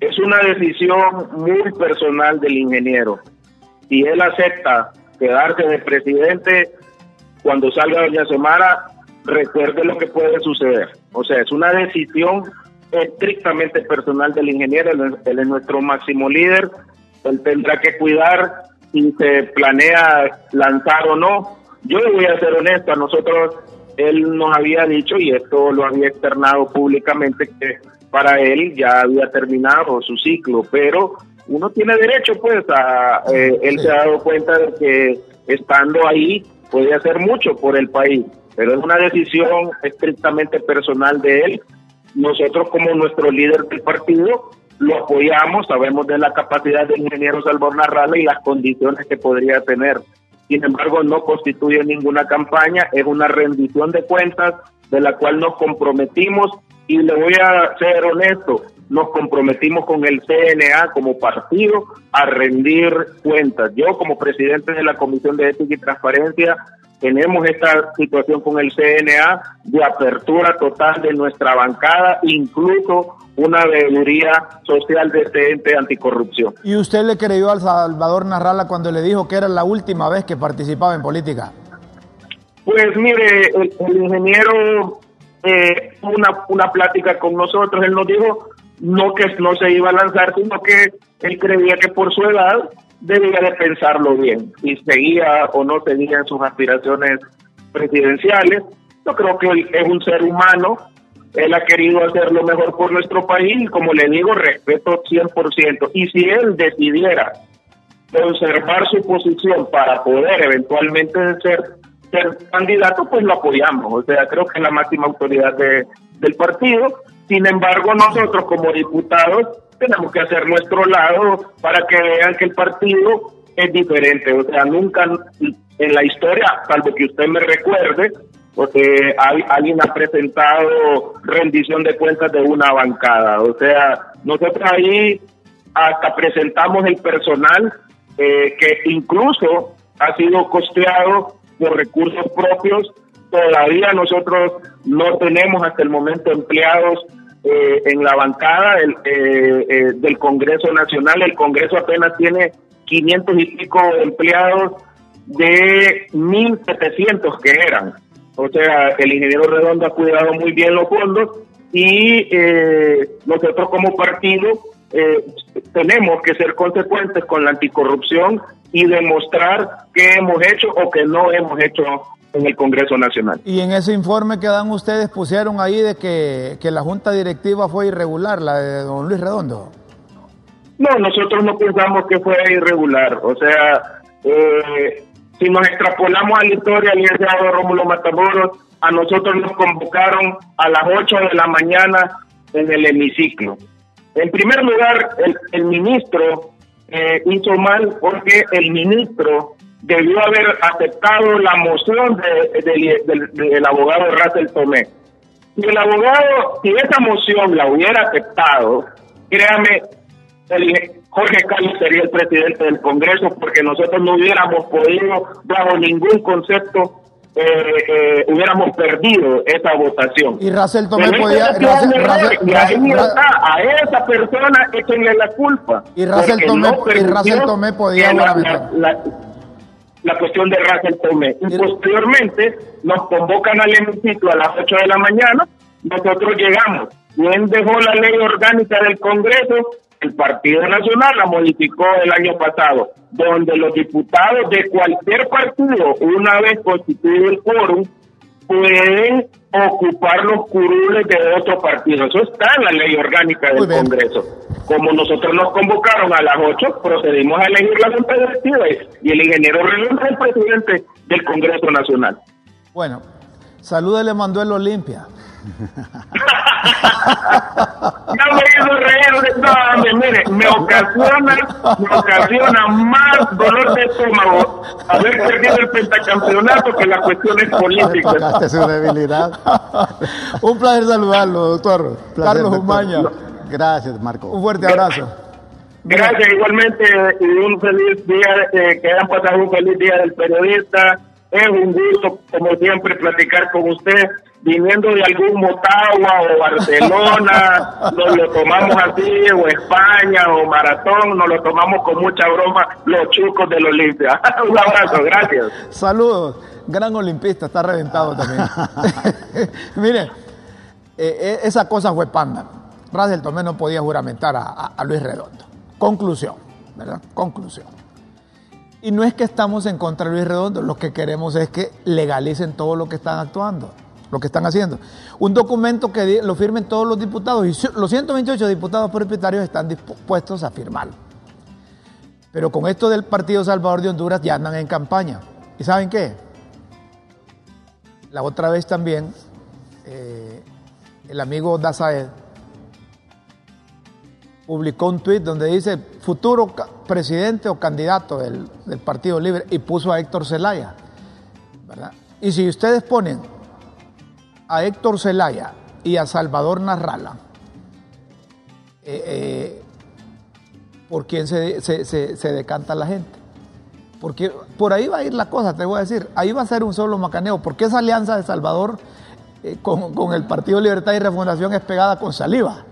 Es una decisión muy personal del ingeniero. Si él acepta quedarse de presidente, cuando salga doña Xiomara, recuerde lo que puede suceder. O sea, es una decisión estrictamente personal del ingeniero, él es nuestro máximo líder, él tendrá que cuidar si se planea lanzar o no. Yo le voy a ser honesto, a nosotros él nos había dicho, y esto lo había externado públicamente, que para él ya había terminado su ciclo, pero uno tiene derecho, pues, a, eh, él se ha dado cuenta de que estando ahí puede hacer mucho por el país, pero es una decisión estrictamente personal de él. Nosotros como nuestro líder del partido lo apoyamos, sabemos de la capacidad del ingeniero Salvador Narrala y las condiciones que podría tener. Sin embargo, no constituye ninguna campaña, es una rendición de cuentas de la cual nos comprometimos y le voy a ser honesto, nos comprometimos con el CNA como partido a rendir cuentas. Yo como presidente de la Comisión de Ética y Transparencia tenemos esta situación con el CNA de apertura total de nuestra bancada, incluso una veeduría social de este ente anticorrupción. ¿Y usted le creyó al Salvador Narrala cuando le dijo que era la última vez que participaba en política? Pues mire, el, ingeniero eh, una, una plática con nosotros, él nos dijo no que no se iba a lanzar, sino que él creía que por su edad debía de pensarlo bien, si seguía o no seguía en sus aspiraciones presidenciales. Yo creo que él es un ser humano, él ha querido hacer lo mejor por nuestro país como le digo, respeto 100%. Y si él decidiera conservar su posición para poder eventualmente ser, ser candidato, pues lo apoyamos. O sea, creo que es la máxima autoridad de, del partido. Sin embargo, nosotros como diputados tenemos que hacer nuestro lado para que vean que el partido es diferente. O sea, nunca en la historia, salvo que usted me recuerde, porque alguien ha presentado rendición de cuentas de una bancada. O sea, nosotros ahí hasta presentamos el personal eh, que incluso ha sido costeado por recursos propios. Todavía nosotros no tenemos hasta el momento empleados eh, en la bancada del, eh, eh, del Congreso Nacional. El Congreso apenas tiene 500 y pico empleados de 1.700 que eran. O sea, el ingeniero Redondo ha cuidado muy bien los fondos y nosotros como partido tenemos que ser consecuentes con la anticorrupción y demostrar qué hemos hecho o que no hemos hecho en el Congreso Nacional. Y en ese informe que dan ustedes pusieron ahí de que, la Junta Directiva fue irregular, la de don Luis Redondo. No, nosotros no pensamos que fue irregular. O sea, eh, si nos extrapolamos a la historia, el licenciado Rómulo Matamoros, a nosotros nos convocaron a las 8 de la mañana en el hemiciclo. En primer lugar, el, ministro eh, hizo mal porque el ministro debió haber aceptado la moción del abogado Russell Tomé. Si el abogado, si esa moción la hubiera aceptado, créame, Jorge Carlos sería el presidente del Congreso porque nosotros no hubiéramos podido, bajo ningún concepto, eh, eh, hubiéramos perdido esa votación. Y Russell Tomé podía... a esa persona échenle la culpa. Y Russell Tomé, podía la cuestión de Russell Tomé. Y posteriormente nos convocan al hemiciclo a las 8 de la mañana, nosotros llegamos. Él dejó la ley orgánica del Congreso el Partido Nacional la modificó el año pasado, donde los diputados de cualquier partido, una vez constituido el quórum, pueden ocupar los curules de otro partido. Eso está en la ley orgánica del Congreso. Como nosotros nos convocaron a las 8, procedimos a elegir la junta directiva y el ingeniero Relón es el presidente del Congreso Nacional. Bueno, salúdele Manuel Olimpia. ya me hizo reír de mire, me ocasiona, me ocasiona más dolor de estómago haber perdido el pentacampeonato que la cuestión es política. su debilidad. Un placer saludarlo, doctor. Carlos Umaña. Gracias, Marco. Un fuerte abrazo. Gracias, igualmente, y un feliz día, eh, que hayan pasado un feliz día del periodista. Es un gusto, como siempre, platicar con usted viniendo de algún Motagua o Barcelona, nos lo tomamos así, o España o Maratón, nos lo tomamos con mucha broma los chucos del Olimpia. Un abrazo, gracias. Saludos, gran olimpista, está reventado también. Mire, eh, eh, esa cosa fue panda. Radel Tomé no podía juramentar a, a Luis Redondo. Conclusión, ¿verdad? Conclusión. Y no es que estamos en contra de Luis Redondo, lo que queremos es que legalicen todo lo que están actuando lo que están haciendo. Un documento que lo firmen todos los diputados y los 128 diputados propietarios están dispuestos a firmarlo. Pero con esto del Partido Salvador de Honduras ya andan en campaña. ¿Y saben qué? La otra vez también eh, el amigo Dazaed publicó un tuit donde dice futuro presidente o candidato del, del Partido Libre y puso a Héctor Zelaya. ¿verdad? Y si ustedes ponen a Héctor Zelaya y a Salvador Narrala, eh, eh, ¿por quién se, decanta la gente? Porque por ahí va a ir la cosa, te voy a decir. Ahí va a ser un solo macaneo. Porque esa alianza de Salvador eh, con, el Partido Libertad y Refundación es pegada con saliva,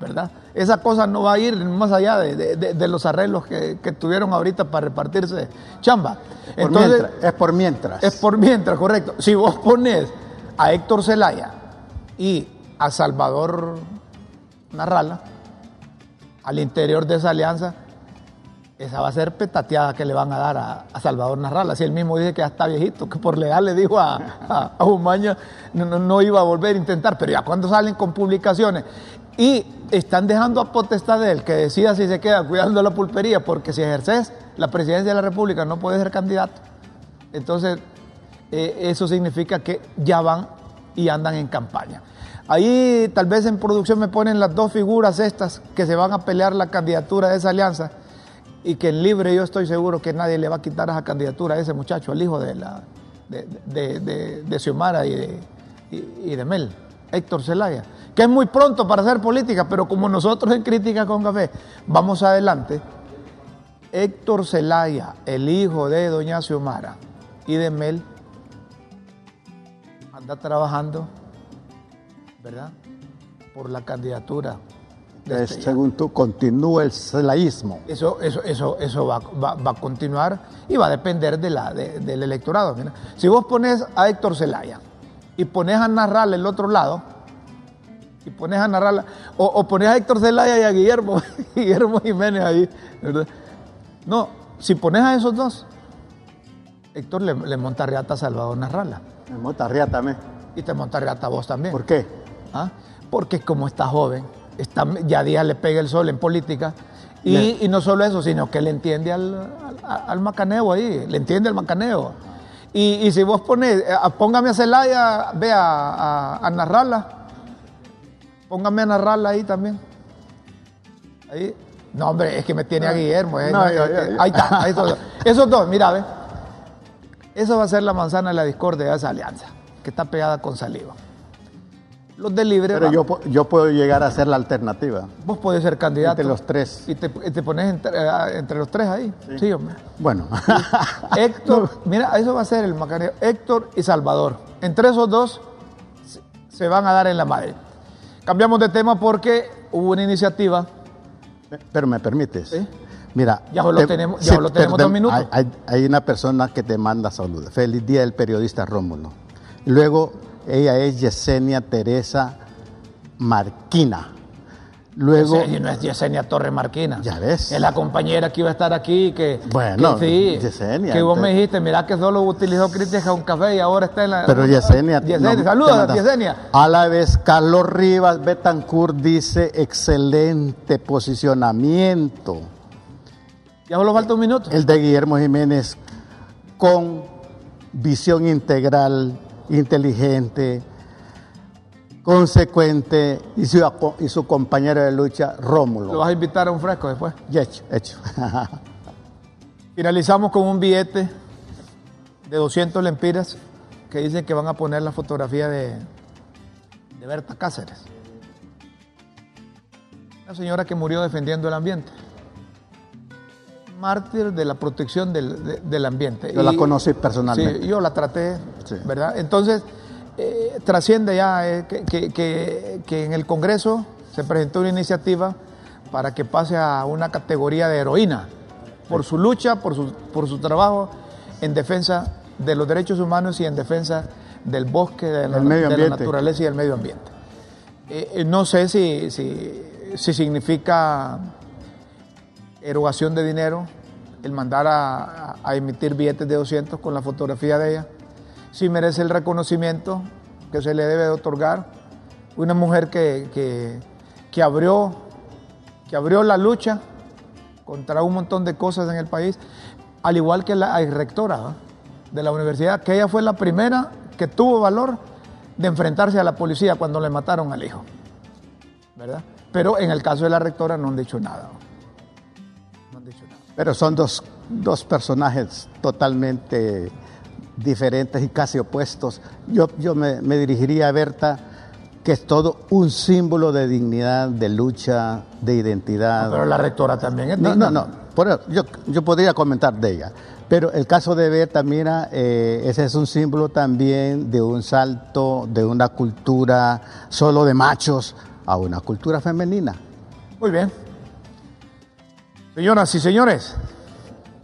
¿verdad? Esa cosa no va a ir más allá de, los arreglos que, tuvieron ahorita para repartirse chamba. Entonces, es por mientras. Es por mientras, correcto. Si vos pones a Héctor Zelaya y a Salvador Narrala al interior de esa alianza, esa va a ser petateada que le van a dar a, Salvador Narrala. Si él mismo dice que ya está viejito, que por legal le dijo a, a, Humaña no, iba a volver a intentar, pero ya cuando salen con publicaciones y están dejando a potestad de él que decida si se queda cuidando la pulpería, porque si ejerces la presidencia de la República no puede ser candidato. Entonces, eh, eso significa que ya van y andan en campaña. Ahí tal vez en producción me ponen las dos figuras estas que se van a pelear la candidatura de esa alianza y que en libre yo estoy seguro que nadie le va a quitar esa candidatura a ese muchacho, al hijo de, la, de, Xiomara y de, y, de Mel, Héctor Zelaya, que es muy pronto para hacer política, pero como nosotros en Crítica con Café vamos adelante, Héctor Zelaya, el hijo de doña Xiomara y de Mel, anda trabajando, ¿verdad? Por la candidatura. Este según tú, continúa el celaísmo. Eso, eso, eso, eso va, a continuar y va a depender de la, del electorado. Si vos pones a Héctor Zelaya y pones a Narral el otro lado, y pones a Narral, o, pones a Héctor Zelaya y a Guillermo, Guillermo Jiménez ahí, ¿verdad? No, si pones a esos dos, Héctor le, le monta reata a Salvador Narrala. Me monta reata a mí. Y te monta reata a vos también. ¿Por qué? ¿Ah? Porque como está joven, está, ya día le pega el sol en política. Y, no solo eso, sino que le entiende al, macaneo ahí, le entiende al macaneo. Y, si vos pones, eh, póngame a Celaya, ve a, a, narrarla, póngame a narrarla ahí también. Ahí. No, hombre, es que me tiene a Guillermo. Eh, ahí está, ahí está. Esos dos, mira, ve. Eso va a ser la manzana de la discordia de esa alianza, que está pegada con saliva. Los de libre. Pero yo, yo, puedo llegar a ser la alternativa. Vos podés ser candidato. Entre los tres. Y te, pones eh, entre, los tres ahí. Sí, hombre. Bueno. Héctor, mira, eso va a ser el macaneo. Héctor y Salvador. Entre esos dos se van a dar en la madre. Cambiamos de tema porque hubo una iniciativa. Pero me permites. ¿Sí? Mira, ya lo tenemos, ya lo tenemos dos minutos. Hay, una persona que te manda saludos. Feliz día del periodista Rómulo. Luego, ella es Yesenia Teresa Marquina. Luego, Yesenia, no es Yesenia Torres Marquina. Ya ves. Es la compañera que iba a estar aquí. Que, Bueno, que sí, Yesenia, Que vos me dijiste, mira que solo utilizó crítica un café y ahora está en la. pero Yesenia. Yesenia, no, saludos a Yesenia. A la vez, Carlos Rivas Betancourt dice: excelente posicionamiento. Ya solo falta un minuto. El de Guillermo Jiménez con visión integral, inteligente, consecuente y su, y su compañero de lucha, Lo Rómulo. vas a invitar a un fresco después. Y hecho, hecho. Finalizamos con un billete de 200 lempiras que dicen que van a poner la fotografía de, de Berta Cáceres. Una señora que murió defendiendo el ambiente. Mártir de la protección del, de- del ambiente. Yo la conocí personalmente. Sí, yo la traté, Sí. ¿verdad? Entonces, eh, trasciende ya eh, que, que- que- que en el Congreso se presentó una iniciativa para que pase a una categoría de heroína por su lucha, por su, por su trabajo en defensa de los derechos humanos y en defensa del bosque, de la, medio de la naturaleza y del medio ambiente. Eh, no sé si, si, si significa erogación de dinero el mandar a, emitir billetes de 200 con la fotografía de ella. Si merece el reconocimiento que se le debe de otorgar. Una mujer que, que, abrió, que abrió la lucha contra un montón de cosas en el país, al igual que la rectora ¿va? de la universidad, que ella fue la primera que tuvo valor de enfrentarse a la policía cuando le mataron al hijo. ¿Verdad? Pero en el caso de la rectora. No han dicho nada. Pero son dos, dos personajes totalmente diferentes y casi opuestos. Yo, yo me, me dirigiría a Berta, que es todo un símbolo de dignidad, de lucha, de identidad. Pero la rectora también es No, digna. no, no. Por eso, yo, yo podría comentar de ella. Pero el caso de Berta, mira, eh, ese es un símbolo también de un salto de una cultura solo de machos a una cultura femenina. Muy bien. Señoras y señores,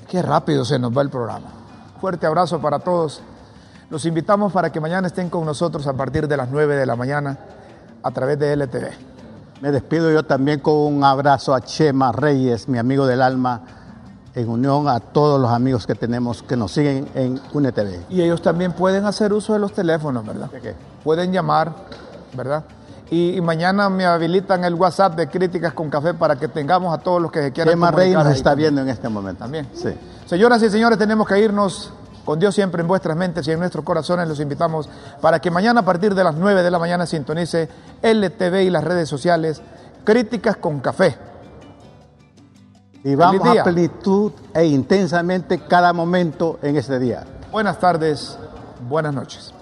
qué rápido se nos va el programa. Fuerte abrazo para todos. Los invitamos para que mañana estén con nosotros a partir de las 9 de la mañana a través de LTV. Me despido yo también con un abrazo a Chema Reyes, mi amigo del alma, en unión a todos los amigos que tenemos que nos siguen en UNETV. Y ellos también pueden hacer uso de los teléfonos, ¿verdad? ¿De qué? Pueden llamar, ¿verdad? Y, y mañana me habilitan el WhatsApp de Críticas con Café para que tengamos a todos los que se quieran Reyes comunicar nos está también. viendo en este momento. También. Sí. Señoras y señores, tenemos que irnos con Dios siempre en vuestras mentes y en nuestros corazones. Los invitamos para que mañana a partir de las 9 de la mañana sintonice LTV y las redes sociales Críticas con Café. Y vamos a plenitud e intensamente cada momento en este día. Buenas tardes, buenas noches.